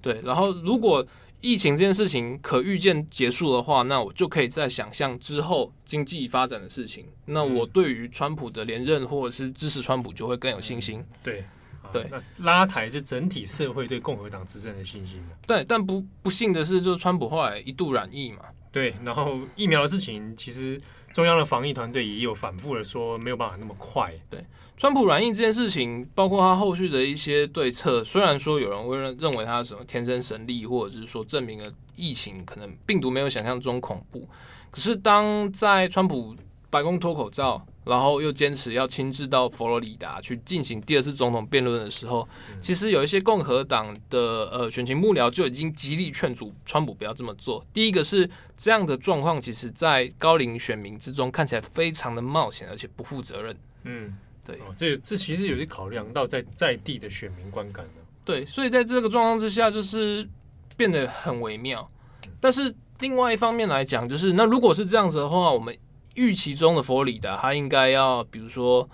[SPEAKER 2] 对
[SPEAKER 3] 对，然后如果疫情这件事情可预见结束的话，那我就可以再想象之后经济发展的事情。那我对于川普的连任或者是支持川普就会更有信心。
[SPEAKER 2] 嗯、对
[SPEAKER 3] 对，
[SPEAKER 2] 那拉抬就整体社会对共和党执政的信心。
[SPEAKER 3] 对，但不不幸的是，就是川普后来一度染疫嘛。
[SPEAKER 2] 对，然后疫苗的事情，其实中央的防疫团队也有反复的说没有办法那么快。
[SPEAKER 3] 对。川普软硬这件事情，包括他后续的一些对策，虽然说有人会认认为他什么天生神力，或者是说证明了疫情可能病毒没有想象中恐怖，可是当在川普白宫脱口罩，然后又坚持要亲自到佛罗里达去进行第二次总统辩论的时候，其实有一些共和党的呃选情幕僚就已经极力劝阻川普不要这么做。第一个是这样的状况，其实在高龄选民之中看起来非常的冒险，而且不负责任。嗯。对，
[SPEAKER 2] 哦，这这其实有些考量到在在地的选民观感。
[SPEAKER 3] 对，所以在这个状况之下，就是变得很微妙。但是另外一方面来讲，就是那如果是这样子的话，我们预期中的佛罗里达，它应该要比如说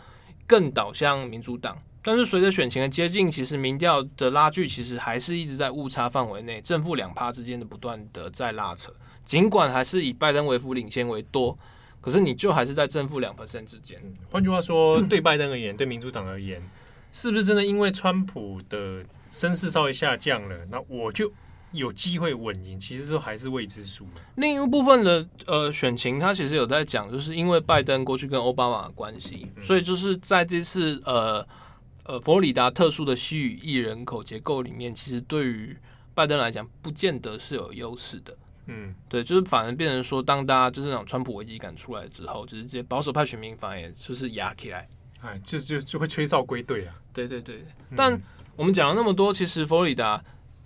[SPEAKER 3] 更导向民主党。但是随着选情的接近，其实民调的拉锯其实还是一直在误差范围内，正负两趴之间的不断的在拉扯。尽管还是以拜登为辅领先为多。可是你就还是在正负两 percent 之间。
[SPEAKER 2] 换句话说，对拜登而言，对民主党而言，是不是真的因为川普的声势稍微下降了，那我就有机会稳赢？其实都还是未知数。
[SPEAKER 3] 另一部分的呃选情，他其实有在讲，就是因为拜登过去跟奥巴马的关系，所以就是在这次呃呃佛罗里达特殊的西语裔人口结构里面，其实对于拜登来讲，不见得是有优势的。嗯，对，就是反而变成说，当大家就是那种川普危机感出来之后，就是这些保守派选民反而就是压起来，
[SPEAKER 2] 哎，就就就会吹哨归队啊。
[SPEAKER 3] 对对对，嗯、但我们讲了那么多，其实佛罗里达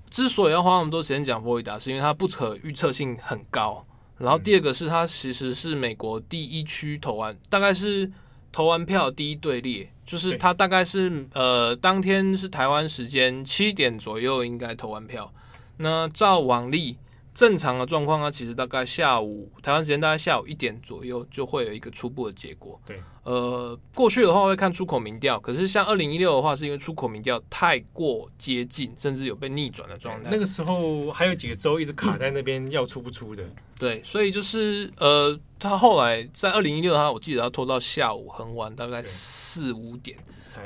[SPEAKER 3] 之所以要花那么多时间讲佛罗里达，是因为它不可预测性很高。然后第二个是它其实是美国第一区投完，大概是投完票第一队列，就是它大概是呃当天是台湾时间七点左右应该投完票。那照往例。正常的状况呢，其实大概下午台湾时间大概下午一点左右就会有一个初步的结果。
[SPEAKER 2] 对，
[SPEAKER 3] 呃，过去的话会看出口民调，可是像二零一六的话，是因为出口民调太过接近，甚至有被逆转的状态。
[SPEAKER 2] 那个时候还有几个州一直卡在那边，要出不出的。嗯。
[SPEAKER 3] 对，所以就是呃，他后来在二零一六，他我记得要拖到下午很晚，大概四五点，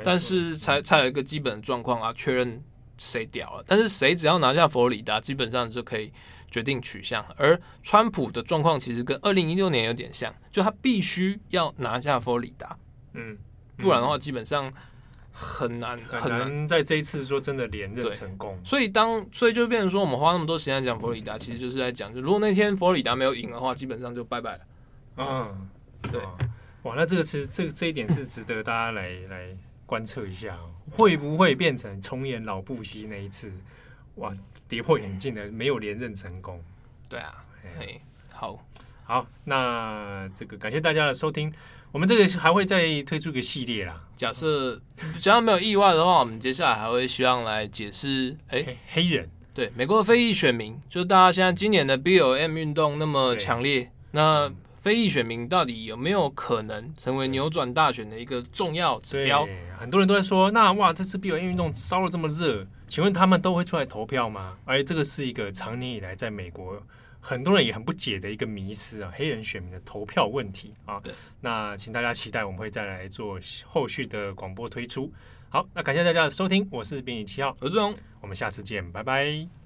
[SPEAKER 3] 但是才才有一个基本的状况啊，确认谁屌了。但是谁只要拿下佛罗里达，基本上就可以。决定取向，而川普的状况其实跟二零一六年有点像，就他必须要拿下佛罗里达，嗯，不然的话基本上很难很难
[SPEAKER 2] 在这一次说真的连任成功。
[SPEAKER 3] 所以当所以就变成说，我们花那么多时间讲佛罗里达，其实就是在讲，就如果那天佛罗里达没有赢的话，基本上就拜拜了。
[SPEAKER 2] 嗯，对，哇，那这个其实这这一点是值得大家来 来观测一下，会不会变成重演老布希那一次？哇！跌破眼镜的，没有连任成功。
[SPEAKER 3] 对啊，嘿，好，
[SPEAKER 2] 好，那这个感谢大家的收听。我们这个还会再推出一个系列啦。
[SPEAKER 3] 假设只要没有意外的话，我们接下来还会希望来解释，哎，
[SPEAKER 2] 黑人
[SPEAKER 3] 对美国的非裔选民，就是大家现在今年的 BLM 运动那么强烈，那非裔选民到底有没有可能成为扭转大选的一个重要指标？
[SPEAKER 2] 很多人都在说，那哇，这次 BLM 运动烧了这么热。请问他们都会出来投票吗？而这个是一个长年以来在美国很多人也很不解的一个迷思啊，黑人选民的投票问题啊。那请大家期待我们会再来做后续的广播推出。好，那感谢大家的收听，我是编辑七号
[SPEAKER 3] 何志荣，
[SPEAKER 2] 我们下次见，拜拜。